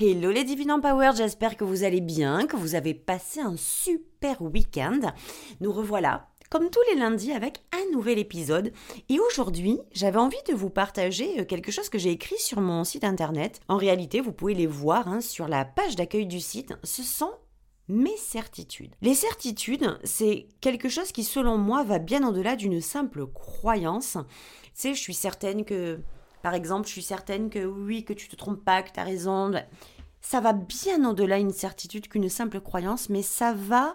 Hello les Divine Empowered, j'espère que vous allez bien, que vous avez passé un super week-end. Nous revoilà comme tous les lundis avec un nouvel épisode. Et aujourd'hui, j'avais envie de vous partager euh, quelque chose que j'ai écrit sur mon site internet. En réalité, vous pouvez les voir hein, sur la page d'accueil du site. Ce sont mes certitudes. Les certitudes, c'est quelque chose qui, selon moi, va bien au-delà d'une simple croyance. Tu sais, je suis certaine que par exemple, je suis certaine que oui, que tu te trompes pas, que tu as raison. Ça va bien au-delà d'une certitude qu'une simple croyance, mais ça va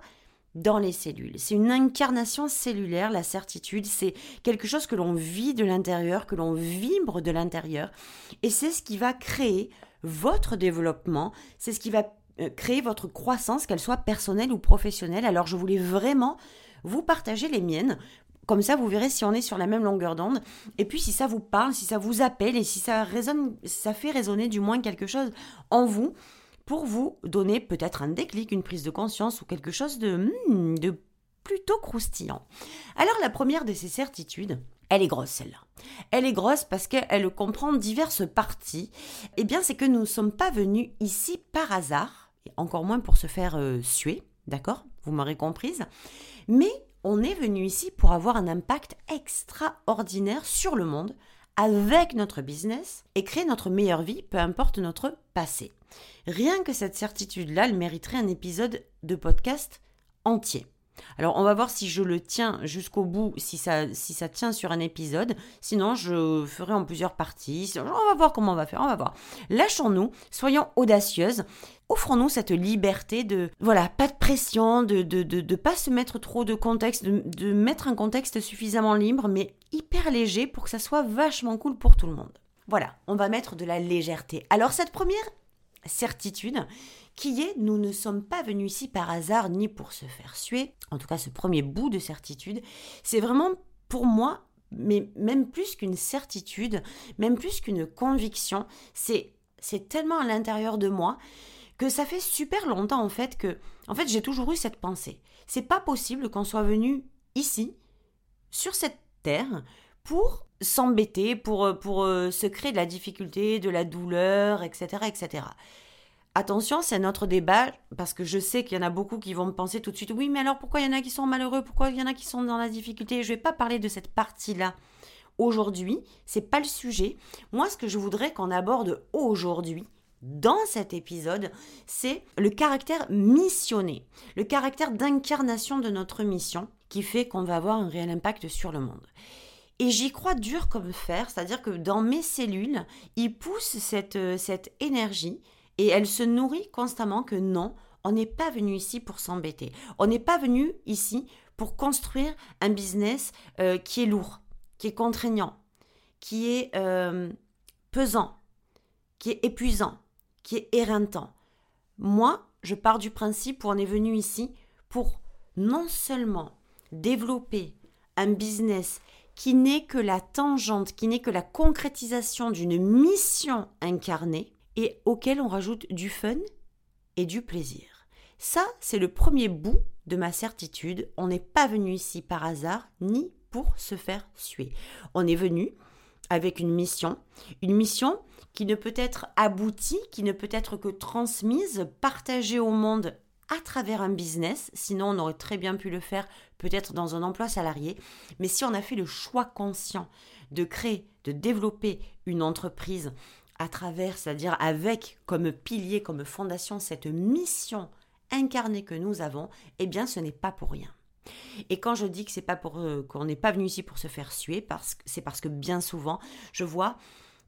dans les cellules. C'est une incarnation cellulaire, la certitude. C'est quelque chose que l'on vit de l'intérieur, que l'on vibre de l'intérieur. Et c'est ce qui va créer votre développement. C'est ce qui va euh, créer votre croissance, qu'elle soit personnelle ou professionnelle. Alors je voulais vraiment vous partager les miennes comme ça, vous verrez si on est sur la même longueur d'onde. Et puis, si ça vous parle, si ça vous appelle et si ça résonne, ça fait résonner du moins quelque chose en vous pour vous donner peut-être un déclic, une prise de conscience ou quelque chose de, hmm, de plutôt croustillant. Alors, la première de ces certitudes, elle est grosse celle-là. Elle est grosse parce qu'elle comprend diverses parties. Eh bien, c'est que nous ne sommes pas venus ici par hasard, encore moins pour se faire euh, suer, d'accord? Vous m'aurez comprise. Mais on est venu ici pour avoir un impact extraordinaire sur le monde avec notre business et créer notre meilleure vie, peu importe notre passé. Rien que cette certitude-là, elle mériterait un épisode de podcast entier. Alors on va voir si je le tiens jusqu'au bout, si ça, si ça tient sur un épisode. Sinon, je ferai en plusieurs parties. On va voir comment on va faire, on va voir. Lâchons-nous, soyons audacieuses. Offrons-nous cette liberté de, voilà, pas de pression, de de, de, de pas se mettre trop de contexte, de, de mettre un contexte suffisamment libre, mais hyper léger pour que ça soit vachement cool pour tout le monde. Voilà, on va mettre de la légèreté. Alors cette première certitude, qui est nous ne sommes pas venus ici par hasard ni pour se faire suer. En tout cas, ce premier bout de certitude, c'est vraiment pour moi, mais même plus qu'une certitude, même plus qu'une conviction, c'est c'est tellement à l'intérieur de moi que ça fait super longtemps en fait que en fait j'ai toujours eu cette pensée. C'est pas possible qu'on soit venu ici sur cette terre pour s'embêter, pour, pour euh, se créer de la difficulté, de la douleur, etc. etc. Attention, c'est notre débat, parce que je sais qu'il y en a beaucoup qui vont me penser tout de suite, oui, mais alors pourquoi il y en a qui sont malheureux, pourquoi il y en a qui sont dans la difficulté? Je ne vais pas parler de cette partie-là aujourd'hui, c'est pas le sujet. Moi, ce que je voudrais qu'on aborde aujourd'hui, dans cet épisode, c'est le caractère missionné, le caractère d'incarnation de notre mission qui fait qu'on va avoir un réel impact sur le monde. Et j'y crois dur comme fer, c'est-à-dire que dans mes cellules, il pousse cette, euh, cette énergie et elle se nourrit constamment que non, on n'est pas venu ici pour s'embêter. On n'est pas venu ici pour construire un business euh, qui est lourd, qui est contraignant, qui est euh, pesant, qui est épuisant, qui est éreintant. Moi, je pars du principe où on est venu ici pour non seulement développer un business qui n'est que la tangente, qui n'est que la concrétisation d'une mission incarnée et auquel on rajoute du fun et du plaisir. Ça, c'est le premier bout de ma certitude. On n'est pas venu ici par hasard ni pour se faire suer. On est venu avec une mission, une mission qui ne peut être aboutie, qui ne peut être que transmise, partagée au monde à travers un business, sinon on aurait très bien pu le faire peut-être dans un emploi salarié, mais si on a fait le choix conscient de créer, de développer une entreprise à travers, c'est-à-dire avec comme pilier, comme fondation cette mission incarnée que nous avons, eh bien ce n'est pas pour rien. Et quand je dis que c'est pas pour euh, qu'on n'est pas venu ici pour se faire suer, c'est parce que bien souvent je vois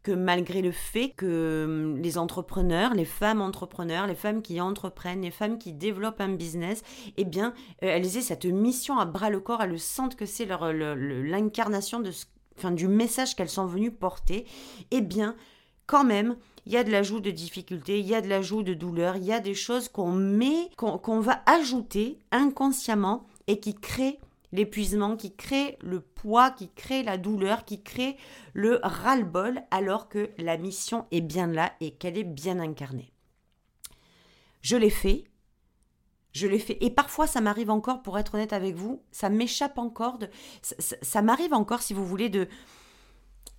que malgré le fait que hum, les entrepreneurs, les femmes entrepreneurs, les femmes qui entreprennent, les femmes qui développent un business, eh bien, euh, elles aient cette mission à bras le corps, elles sentent que c'est leur, l'incarnation de enfin, du message qu'elles sont venues porter, eh bien, quand même, il y a de l'ajout de difficultés, il y a de l'ajout de douleur, il y a des choses qu'on met, qu'on va ajouter inconsciemment et qui créent l'épuisement, qui crée le poids, qui crée la douleur, qui crée le ras-le-bol, alors que la mission est bien là et qu'elle est bien incarnée. Je l'ai fait, je l'ai fait, et parfois ça m'arrive encore, pour être honnête avec vous, ça m'échappe encore, de, ça m'arrive encore, si vous voulez, de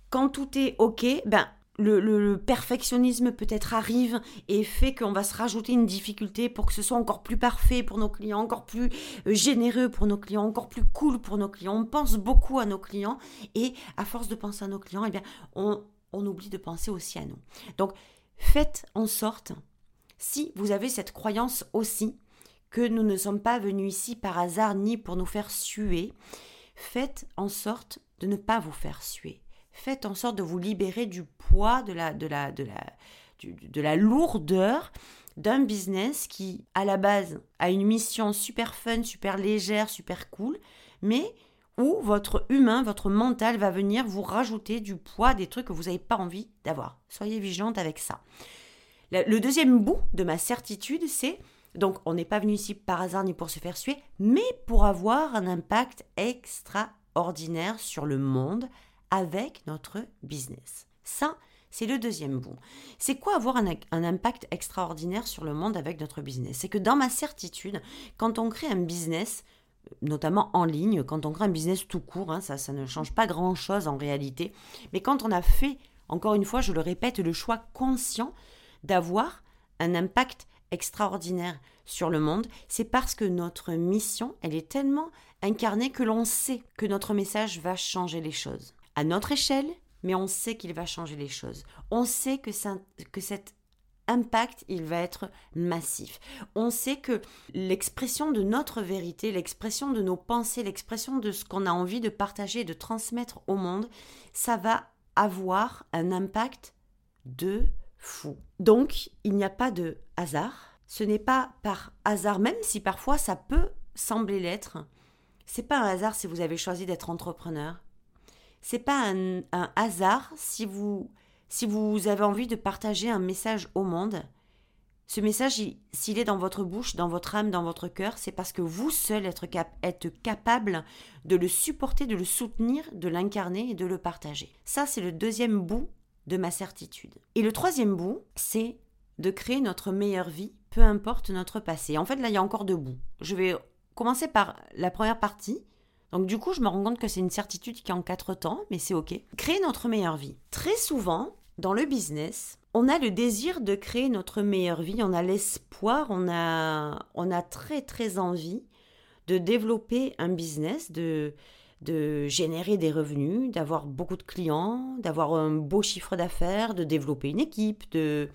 quand tout est ok, ben le, perfectionnisme peut-être arrive et fait qu'on va se rajouter une difficulté pour que ce soit encore plus parfait pour nos clients, encore plus euh, généreux pour nos clients, encore plus cool pour nos clients. On pense beaucoup à nos clients et à force de penser à nos clients, eh bien, on, on oublie de penser aussi à nous. Donc, faites en sorte, si vous avez cette croyance aussi, que nous ne sommes pas venus ici par hasard ni pour nous faire suer, faites en sorte de ne pas vous faire suer faites en sorte de vous libérer du poids, de la, de la, de la, de la lourdeur d'un business qui, à la base, a une mission super fun, super légère, super cool, mais où votre humain, votre mental va venir vous rajouter du poids, des trucs que vous n'avez pas envie d'avoir. Soyez vigilante avec ça. Le deuxième bout de ma certitude, c'est donc on n'est pas venu ici par hasard ni pour se faire suer, mais pour avoir un impact extraordinaire sur le monde avec notre business. Ça, c'est le deuxième bout. C'est quoi avoir un, impact extraordinaire sur le monde avec notre business? C'est que dans ma certitude, quand on crée un business, notamment en ligne, quand on crée un business tout court, hein, ça, ça ne change pas grand-chose en réalité, mais quand on a fait, encore une fois, je le répète, le choix conscient d'avoir un impact extraordinaire sur le monde, c'est parce que notre mission, elle est tellement incarnée que l'on sait que notre message va changer les choses à notre échelle, mais on sait qu'il va changer les choses. On sait que, cet impact, il va être massif. On sait que l'expression de notre vérité, l'expression de nos pensées, l'expression de ce qu'on a envie de partager, de transmettre au monde, ça va avoir un impact de fou. Donc, il n'y a pas de hasard. Ce n'est pas par hasard, même si parfois ça peut sembler l'être. C'est pas un hasard si vous avez choisi d'être entrepreneur c'est pas un, hasard si vous, si vous avez envie de partager un message au monde. Ce message, s'il est dans votre bouche, dans votre âme, dans votre cœur, c'est parce que vous seul êtes, êtes capable de le supporter, de le soutenir, de l'incarner et de le partager. Ça, c'est le deuxième bout de ma certitude. Et le troisième bout, c'est de créer notre meilleure vie, peu importe notre passé. En fait, là, il y a encore deux bouts. Je vais commencer par la première partie, donc du coup, je me rends compte que c'est une certitude qui est en quatre temps, mais c'est ok. Créer notre meilleure vie. Très souvent, dans le business, on a le désir de créer notre meilleure vie, on a l'espoir, on a, on a très très envie de développer un business, de, de générer des revenus, d'avoir beaucoup de clients, d'avoir un beau chiffre d'affaires, de développer une équipe, de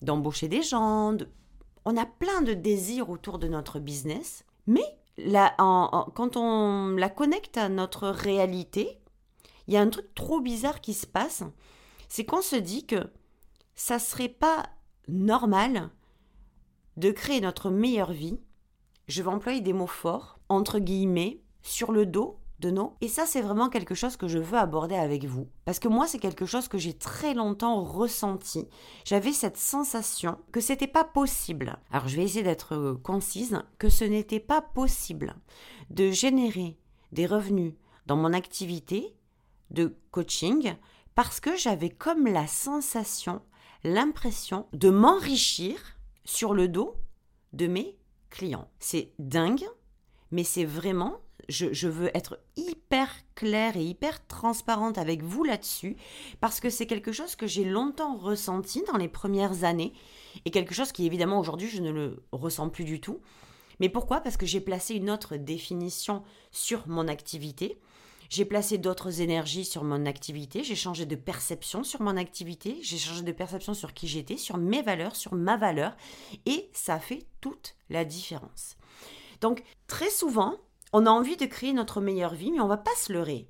d'embaucher des gens. On a plein de désirs autour de notre business, mais quand on la connecte à notre réalité, il y a un truc trop bizarre qui se passe. C'est qu'on se dit que ça serait pas normal de créer notre meilleure vie. Je vais employer des mots forts, entre guillemets, sur le dos de. Et ça, c'est vraiment quelque chose que je veux aborder avec vous. Parce que moi, c'est quelque chose que j'ai très longtemps ressenti. J'avais cette sensation que c'était pas possible. Alors, je vais essayer d'être euh, concise, que ce n'était pas possible de générer des revenus dans mon activité de coaching parce que j'avais comme la sensation, l'impression de m'enrichir sur le dos de mes clients. C'est dingue, mais c'est vraiment je, veux être hyper claire et hyper transparente avec vous là-dessus, parce que c'est quelque chose que j'ai longtemps ressenti dans les premières années, et quelque chose qui évidemment aujourd'hui je ne le ressens plus du tout. Mais pourquoi? Parce que j'ai placé une autre définition sur mon activité. J'ai placé d'autres énergies sur mon activité, j'ai changé de perception sur mon activité, j'ai changé de perception sur qui j'étais, sur mes valeurs, sur ma valeur, et ça fait toute la différence. Donc très souvent, on a envie de créer notre meilleure vie, mais on va pas se leurrer.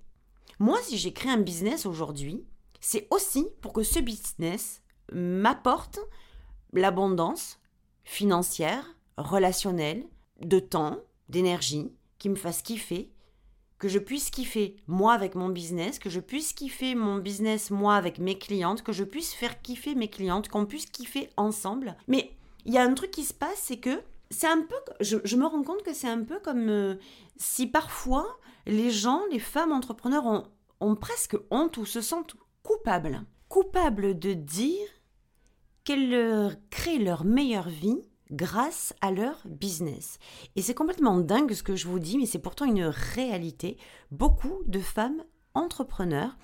Moi, si j'ai créé un business aujourd'hui, c'est aussi pour que ce business m'apporte l'abondance financière, relationnelle, de temps, d'énergie, qui me fasse kiffer, que je puisse kiffer moi avec mon business, que je puisse kiffer mon business moi avec mes clientes, que je puisse faire kiffer mes clientes, qu'on puisse kiffer ensemble. Mais il y a un truc qui se passe, c'est que c'est un peu, je, me rends compte que c'est un peu comme euh, si parfois les gens, les femmes entrepreneurs ont, presque honte ou se sentent coupables. Coupables de dire qu'elles créent leur meilleure vie grâce à leur business. Et c'est complètement dingue ce que je vous dis, mais c'est pourtant une réalité. Beaucoup de femmes entrepreneurs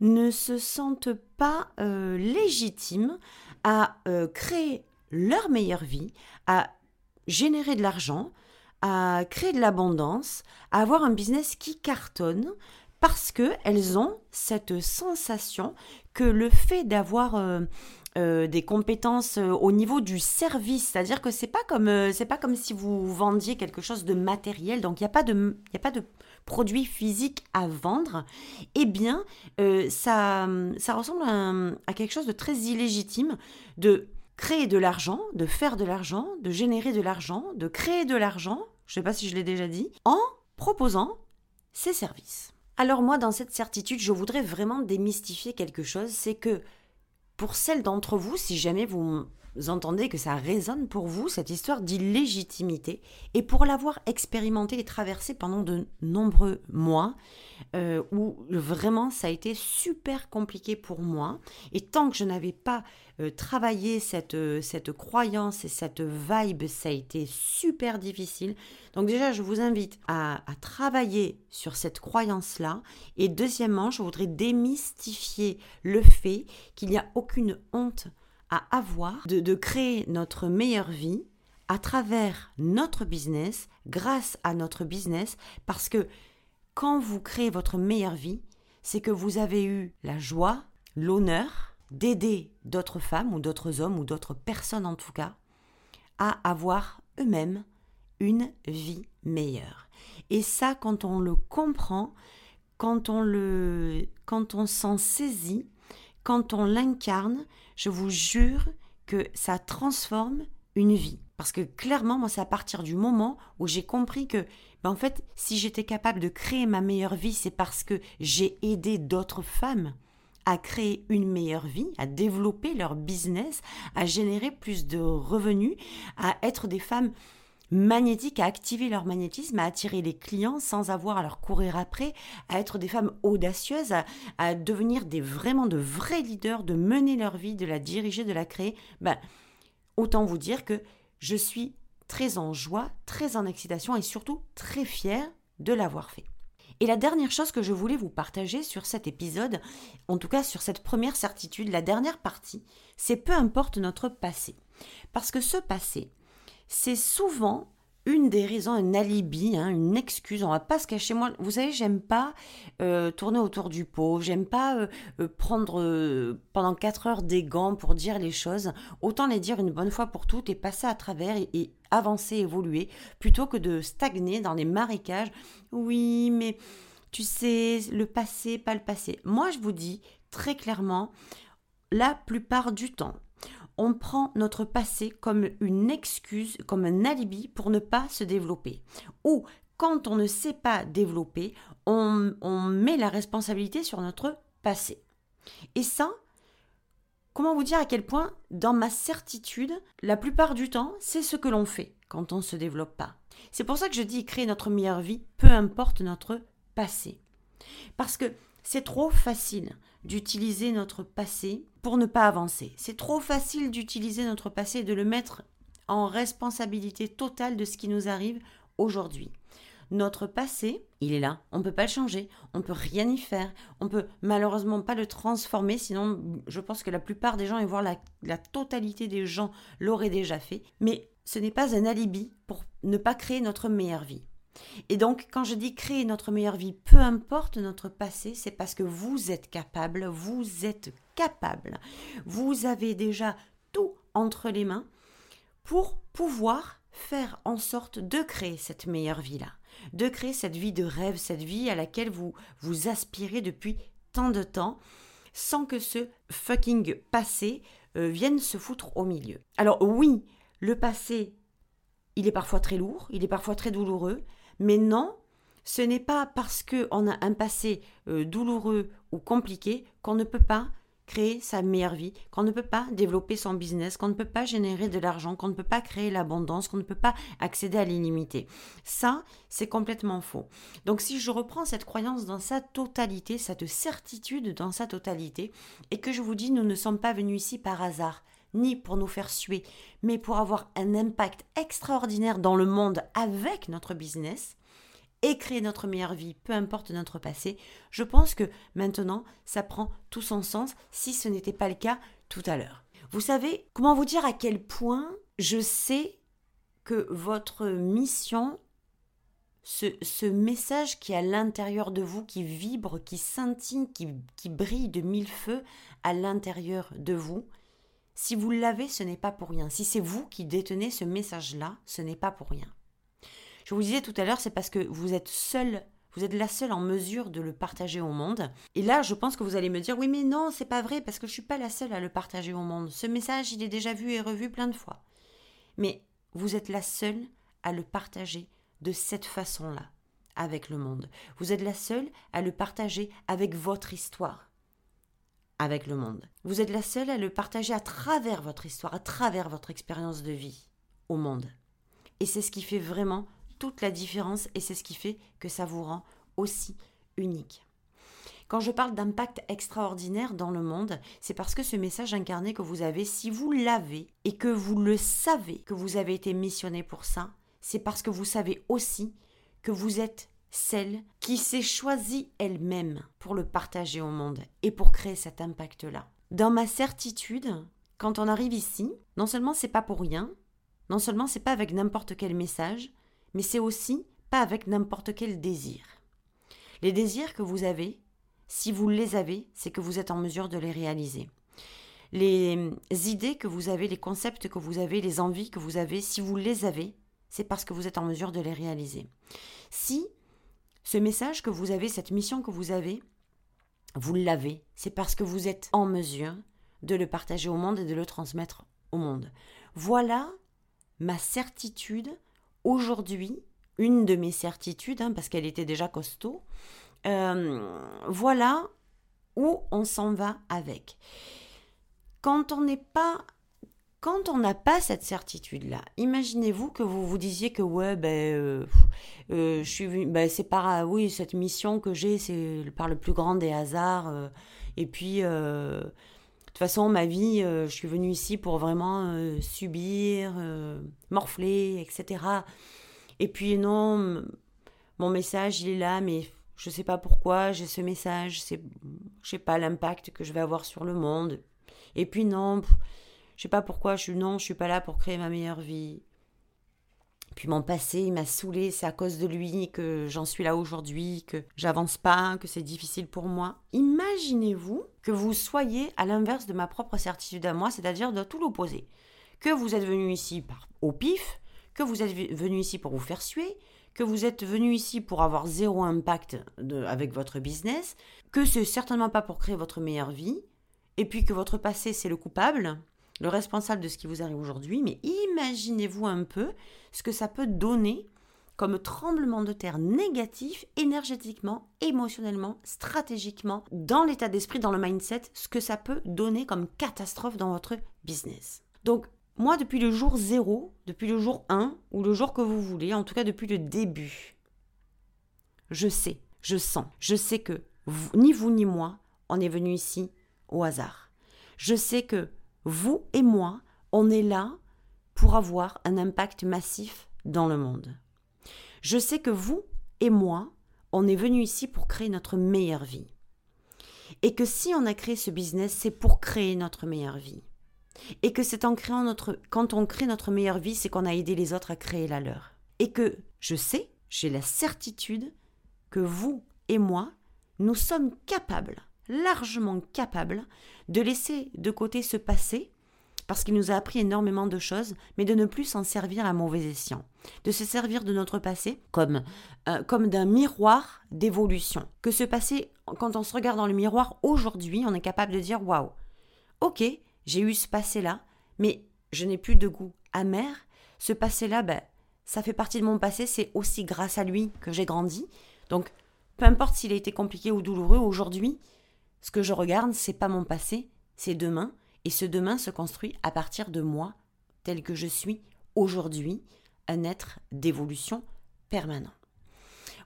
ne se sentent pas euh, légitimes à euh, créer leur meilleure vie, à générer de l'argent, à créer de l'abondance, à avoir un business qui cartonne parce qu'elles ont cette sensation que le fait d'avoir euh, euh, des compétences euh, au niveau du service, c'est-à-dire que c'est pas comme pas comme si vous vendiez quelque chose de matériel, donc il n'y a pas de a pas de produit physique à vendre. Eh bien, ça ça ressemble à, quelque chose de très illégitime de créer de l'argent, de faire de l'argent, de générer de l'argent, de créer de l'argent, je ne sais pas si je l'ai déjà dit, en proposant ses services. Alors moi, dans cette certitude, je voudrais vraiment démystifier quelque chose, c'est que pour celles d'entre vous, si jamais vous entendez que ça résonne pour vous, cette histoire d'illégitimité, et pour l'avoir expérimenté et traversé pendant de nombreux mois, euh, où vraiment ça a été super compliqué pour moi, et tant que je n'avais pas euh, travaillé cette, euh, cette croyance et cette vibe, ça a été super difficile. Donc déjà, je vous invite à, à travailler sur cette croyance-là, et deuxièmement, je voudrais démystifier le fait qu'il n'y a aucune honte à avoir de, créer notre meilleure vie à travers notre business, grâce à notre business, parce que quand vous créez votre meilleure vie, c'est que vous avez eu la joie, l'honneur d'aider d'autres femmes ou d'autres hommes ou d'autres personnes en tout cas à avoir eux-mêmes une vie meilleure. Et ça, quand on le comprend, quand on le, quand on s'en saisit, quand on l'incarne, je vous jure que ça transforme une vie. Parce que clairement, moi, c'est à partir du moment où j'ai compris que, ben, en fait, si j'étais capable de créer ma meilleure vie, c'est parce que j'ai aidé d'autres femmes à créer une meilleure vie, à développer leur business, à générer plus de revenus, à être des femmes magnétiques, à activer leur magnétisme, à attirer les clients sans avoir à leur courir après, à être des femmes audacieuses, à, devenir des vraiment de vrais leaders, de mener leur vie, de la diriger, de la créer, ben, autant vous dire que je suis très en joie, très en excitation et surtout très fière de l'avoir fait. Et la dernière chose que je voulais vous partager sur cet épisode, en tout cas sur cette première certitude, la dernière partie, c'est peu importe notre passé. Parce que ce passé, c'est souvent une des raisons, un alibi, hein, une excuse. On va pas se cacher. Moi, vous savez, j'aime pas euh, tourner autour du pot. J'aime pas euh, euh, prendre pendant quatre heures des gants pour dire les choses. Autant les dire une bonne fois pour toutes et passer à travers et, avancer, évoluer, plutôt que de stagner dans les marécages. Oui, mais tu sais, le passé, pas le passé. Moi, je vous dis très clairement, la plupart du temps, on prend notre passé comme une excuse, comme un alibi pour ne pas se développer. Ou quand on ne sait pas développer, on, met la responsabilité sur notre passé. Et ça, comment vous dire à quel point, dans ma certitude, la plupart du temps, c'est ce que l'on fait quand on ne se développe pas. C'est pour ça que je dis créer notre meilleure vie, peu importe notre passé. Parce que c'est trop facile d'utiliser notre passé pour ne pas avancer. C'est trop facile d'utiliser notre passé et de le mettre en responsabilité totale de ce qui nous arrive aujourd'hui. Notre passé, il est là, on ne peut pas le changer, on ne peut rien y faire, on peut malheureusement pas le transformer, sinon je pense que la plupart des gens, et voire la, la totalité des gens l'auraient déjà fait, mais ce n'est pas un alibi pour ne pas créer notre meilleure vie. Et donc, quand je dis créer notre meilleure vie, peu importe notre passé, c'est parce que vous êtes capable, vous êtes capable. Vous avez déjà tout entre les mains pour pouvoir faire en sorte de créer cette meilleure vie-là, de créer cette vie de rêve, cette vie à laquelle vous vous aspirez depuis tant de temps, sans que ce fucking passé euh, vienne se foutre au milieu. Alors oui, le passé, il est parfois très lourd, il est parfois très douloureux, mais non, ce n'est pas parce qu'on a un passé euh, douloureux ou compliqué qu'on ne peut pas créer sa meilleure vie, qu'on ne peut pas développer son business, qu'on ne peut pas générer de l'argent, qu'on ne peut pas créer l'abondance, qu'on ne peut pas accéder à l'illimité. Ça, c'est complètement faux. Donc si je reprends cette croyance dans sa totalité, cette certitude dans sa totalité, et que je vous dis, nous ne sommes pas venus ici par hasard, ni pour nous faire suer, mais pour avoir un impact extraordinaire dans le monde avec notre business, et créer notre meilleure vie, peu importe notre passé, je pense que maintenant, ça prend tout son sens si ce n'était pas le cas tout à l'heure. Vous savez, comment vous dire à quel point je sais que votre mission, ce, message qui est à l'intérieur de vous, qui vibre, qui scintille, qui brille de mille feux à l'intérieur de vous, si vous l'avez, ce n'est pas pour rien. Si c'est vous qui détenez ce message-là, ce n'est pas pour rien. Je vous disais tout à l'heure, c'est parce que vous êtes seul vous êtes la seule en mesure de le partager au monde. Et là, je pense que vous allez me dire oui, mais non, c'est pas vrai parce que je suis pas la seule à le partager au monde. Ce message, il est déjà vu et revu plein de fois. Mais vous êtes la seule à le partager de cette façon-là avec le monde. Vous êtes la seule à le partager avec votre histoire avec le monde. Vous êtes la seule à le partager à travers votre histoire, à travers votre expérience de vie au monde. Et c'est ce qui fait vraiment toute la différence et c'est ce qui fait que ça vous rend aussi unique. Quand je parle d'impact extraordinaire dans le monde, c'est parce que ce message incarné que vous avez, si vous l'avez et que vous le savez que vous avez été missionné pour ça, c'est parce que vous savez aussi que vous êtes celle qui s'est choisie elle-même pour le partager au monde et pour créer cet impact-là. Dans ma certitude, quand on arrive ici, non seulement c'est pas pour rien, non seulement c'est pas avec n'importe quel message, mais c'est aussi pas avec n'importe quel désir. Les désirs que vous avez, si vous les avez, c'est que vous êtes en mesure de les réaliser. Les idées que vous avez, les concepts que vous avez, les envies que vous avez, si vous les avez, c'est parce que vous êtes en mesure de les réaliser. Si ce message que vous avez, cette mission que vous avez, vous l'avez, c'est parce que vous êtes en mesure de le partager au monde et de le transmettre au monde. Voilà ma certitude aujourd'hui, une de mes certitudes, hein, parce qu'elle était déjà costaud, euh, voilà où on s'en va avec. Quand on n'est pas quand on n'a pas cette certitude-là, imaginez-vous que vous vous disiez que ouais, ben, euh, euh, je suis, ben, c'est par, oui, cette mission que j'ai, c'est par le plus grand des hasards. et puis, de toute façon, ma vie, je suis venue ici pour vraiment subir, morfler, etc. Et puis non, mon message, il est là, mais je ne sais pas pourquoi j'ai ce message, c'est, je sais pas l'impact que je vais avoir sur le monde. Et puis non, je sais pas pourquoi, je suis non, je suis pas là pour créer ma meilleure vie. Puis mon passé, il m'a saoulé, c'est à cause de lui que j'en suis là aujourd'hui, que j'avance pas, que c'est difficile pour moi. Imaginez-vous que vous soyez à l'inverse de ma propre certitude à moi, c'est-à-dire de tout l'opposé. Que vous êtes venu ici au pif, que vous êtes venu ici pour vous faire suer, que vous êtes venu ici pour avoir zéro impact avec votre business, que c'est certainement pas pour créer votre meilleure vie, et puis que votre passé c'est le coupable, le responsable de ce qui vous arrive aujourd'hui, mais imaginez-vous un peu ce que ça peut donner comme tremblement de terre négatif énergétiquement, émotionnellement, stratégiquement, dans l'état d'esprit, dans le mindset, ce que ça peut donner comme catastrophe dans votre business. Donc moi, depuis le jour 0, depuis le jour 1, ou le jour que vous voulez, en tout cas depuis le début, je sais, je sens, je sais que ni vous ni moi, on est venu ici au hasard. Je sais que vous et moi, on est là pour avoir un impact massif dans le monde. Je sais que vous et moi, on est venu ici pour créer notre meilleure vie. Et que si on a créé ce business, c'est pour créer notre meilleure vie. Et que c'est en créant notre, quand on crée notre meilleure vie, c'est qu'on a aidé les autres à créer la leur. Et que je sais, j'ai la certitude que vous et moi, nous sommes capables, largement capables, de laisser de côté ce passé, parce qu'il nous a appris énormément de choses, mais de ne plus s'en servir à mauvais escient, de se servir de notre passé comme, euh, comme d'un miroir d'évolution. Que ce passé, quand on se regarde dans le miroir aujourd'hui, on est capable de dire waouh, ok, j'ai eu ce passé-là, mais je n'ai plus de goût amer. Ce passé-là, ben, ça fait partie de mon passé, c'est aussi grâce à lui que j'ai grandi. Donc, peu importe s'il a été compliqué ou douloureux aujourd'hui, ce que je regarde, c'est pas mon passé, c'est demain, et ce demain se construit à partir de moi, tel que je suis aujourd'hui, un être d'évolution permanent.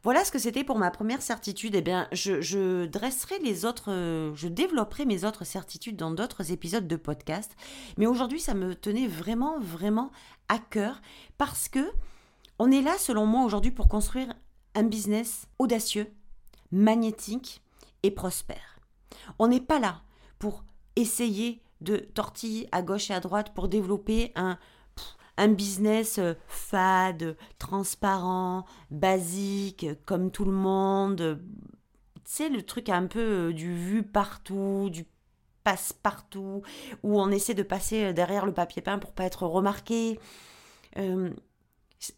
Voilà ce que c'était pour ma première certitude. Eh bien, je, dresserai les autres, je développerai mes autres certitudes dans d'autres épisodes de podcast. Mais aujourd'hui, ça me tenait vraiment, vraiment à cœur parce que on est là, selon moi, aujourd'hui pour construire un business audacieux, magnétique et prospère. On n'est pas là pour essayer de tortiller à gauche et à droite pour développer un, un business euh, fade, transparent, basique, comme tout le monde. Tu sais, le truc un peu euh, du vu partout, du passe partout, où on essaie de passer euh, derrière le papier peint pour pas être remarqué.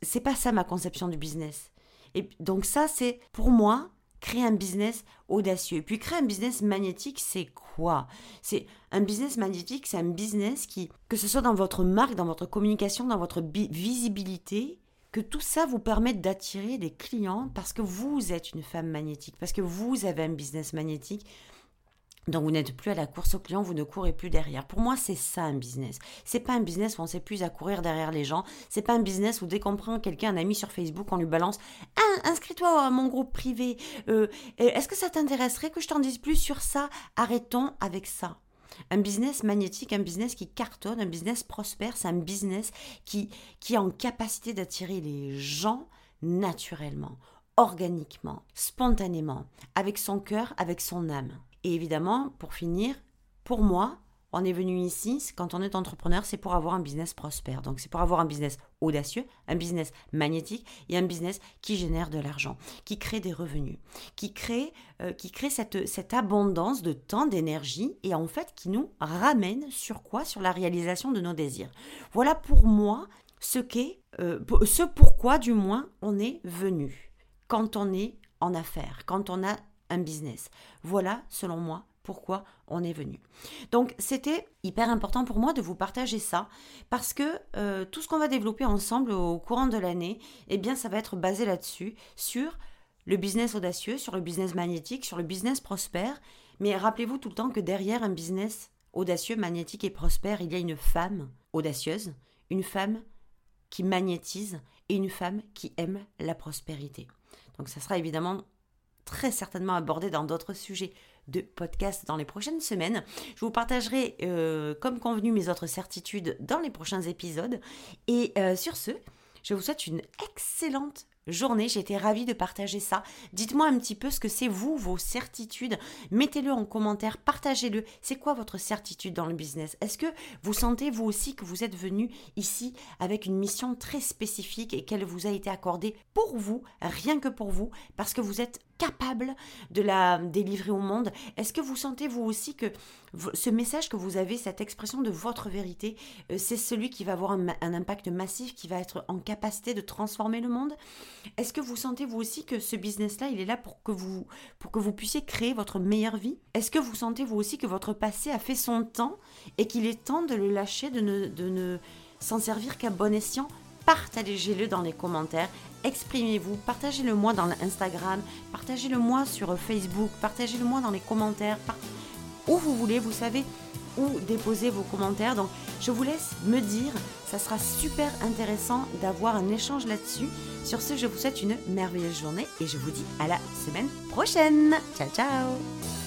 c'est pas ça ma conception du business. Et donc ça, c'est pour moi créer un business audacieux. Et puis créer un business magnétique, c'est quoi? C'est un business magnétique, c'est un business qui, que ce soit dans votre marque, dans votre communication, dans votre visibilité, que tout ça vous permette d'attirer des clients parce que vous êtes une femme magnétique, parce que vous avez un business magnétique, donc vous n'êtes plus à la course aux clients, vous ne courez plus derrière. Pour moi, c'est ça un business. C'est pas un business où on s'épuise à courir derrière les gens. C'est pas un business où dès qu'on prend quelqu'un, un ami sur Facebook, on lui balance inscris-toi à mon groupe privé. Euh, est-ce que ça t'intéresserait que je t'en dise plus sur ça? Arrêtons avec ça. Un business magnétique, un business qui cartonne, un business prospère, c'est un business qui, qui est en capacité d'attirer les gens naturellement, organiquement, spontanément, avec son cœur, avec son âme. Et évidemment, pour finir, pour moi, on est venu ici, quand on est entrepreneur, c'est pour avoir un business prospère. Donc c'est pour avoir un business audacieux, un business magnétique et un business qui génère de l'argent, qui crée des revenus, qui crée, euh, qui crée cette, cette abondance de temps, d'énergie et en fait qui nous ramène sur quoi? Sur la réalisation de nos désirs. Voilà pour moi ce qu'est, euh, ce pourquoi du moins on est venu quand on est en affaires, quand on a un business. Voilà, selon moi, pourquoi on est venu. Donc c'était hyper important pour moi de vous partager ça parce que euh, tout ce qu'on va développer ensemble au courant de l'année, eh bien ça va être basé là-dessus, sur le business audacieux, sur le business magnétique, sur le business prospère. Mais rappelez-vous tout le temps que derrière un business audacieux, magnétique et prospère, il y a une femme audacieuse, une femme qui magnétise et une femme qui aime la prospérité. Donc ça sera évidemment très certainement abordé dans d'autres sujets de podcast dans les prochaines semaines. Je vous partagerai, euh, comme convenu, mes autres certitudes dans les prochains épisodes. Et euh, sur ce, je vous souhaite une excellente journée. J'ai été ravie de partager ça. Dites-moi un petit peu ce que c'est vous, vos certitudes. Mettez-le en commentaire, partagez-le. C'est quoi votre certitude dans le business? Est-ce que vous sentez vous aussi que vous êtes venu ici avec une mission très spécifique et qu'elle vous a été accordée pour vous, rien que pour vous, parce que vous êtes capable de la délivrer au monde. Est-ce que vous sentez vous aussi que ce message que vous avez, cette expression de votre vérité, euh, c'est celui qui va avoir un, impact massif, qui va être en capacité de transformer le monde? Est-ce que vous sentez vous aussi que ce business-là, il est là pour que vous, pour que vous puissiez créer votre meilleure vie? Est-ce que vous sentez vous aussi que votre passé a fait son temps et qu'il est temps de le lâcher, de ne, de ne s'en servir qu'à bon escient? Partagez-le dans les commentaires, exprimez-vous, partagez-le moi dans l'Instagram, partagez-le moi sur Facebook, partagez-le moi dans les commentaires, où vous voulez, vous savez où déposer vos commentaires. Donc je vous laisse me dire, ça sera super intéressant d'avoir un échange là-dessus. Sur ce, je vous souhaite une merveilleuse journée et je vous dis à la semaine prochaine. Ciao ciao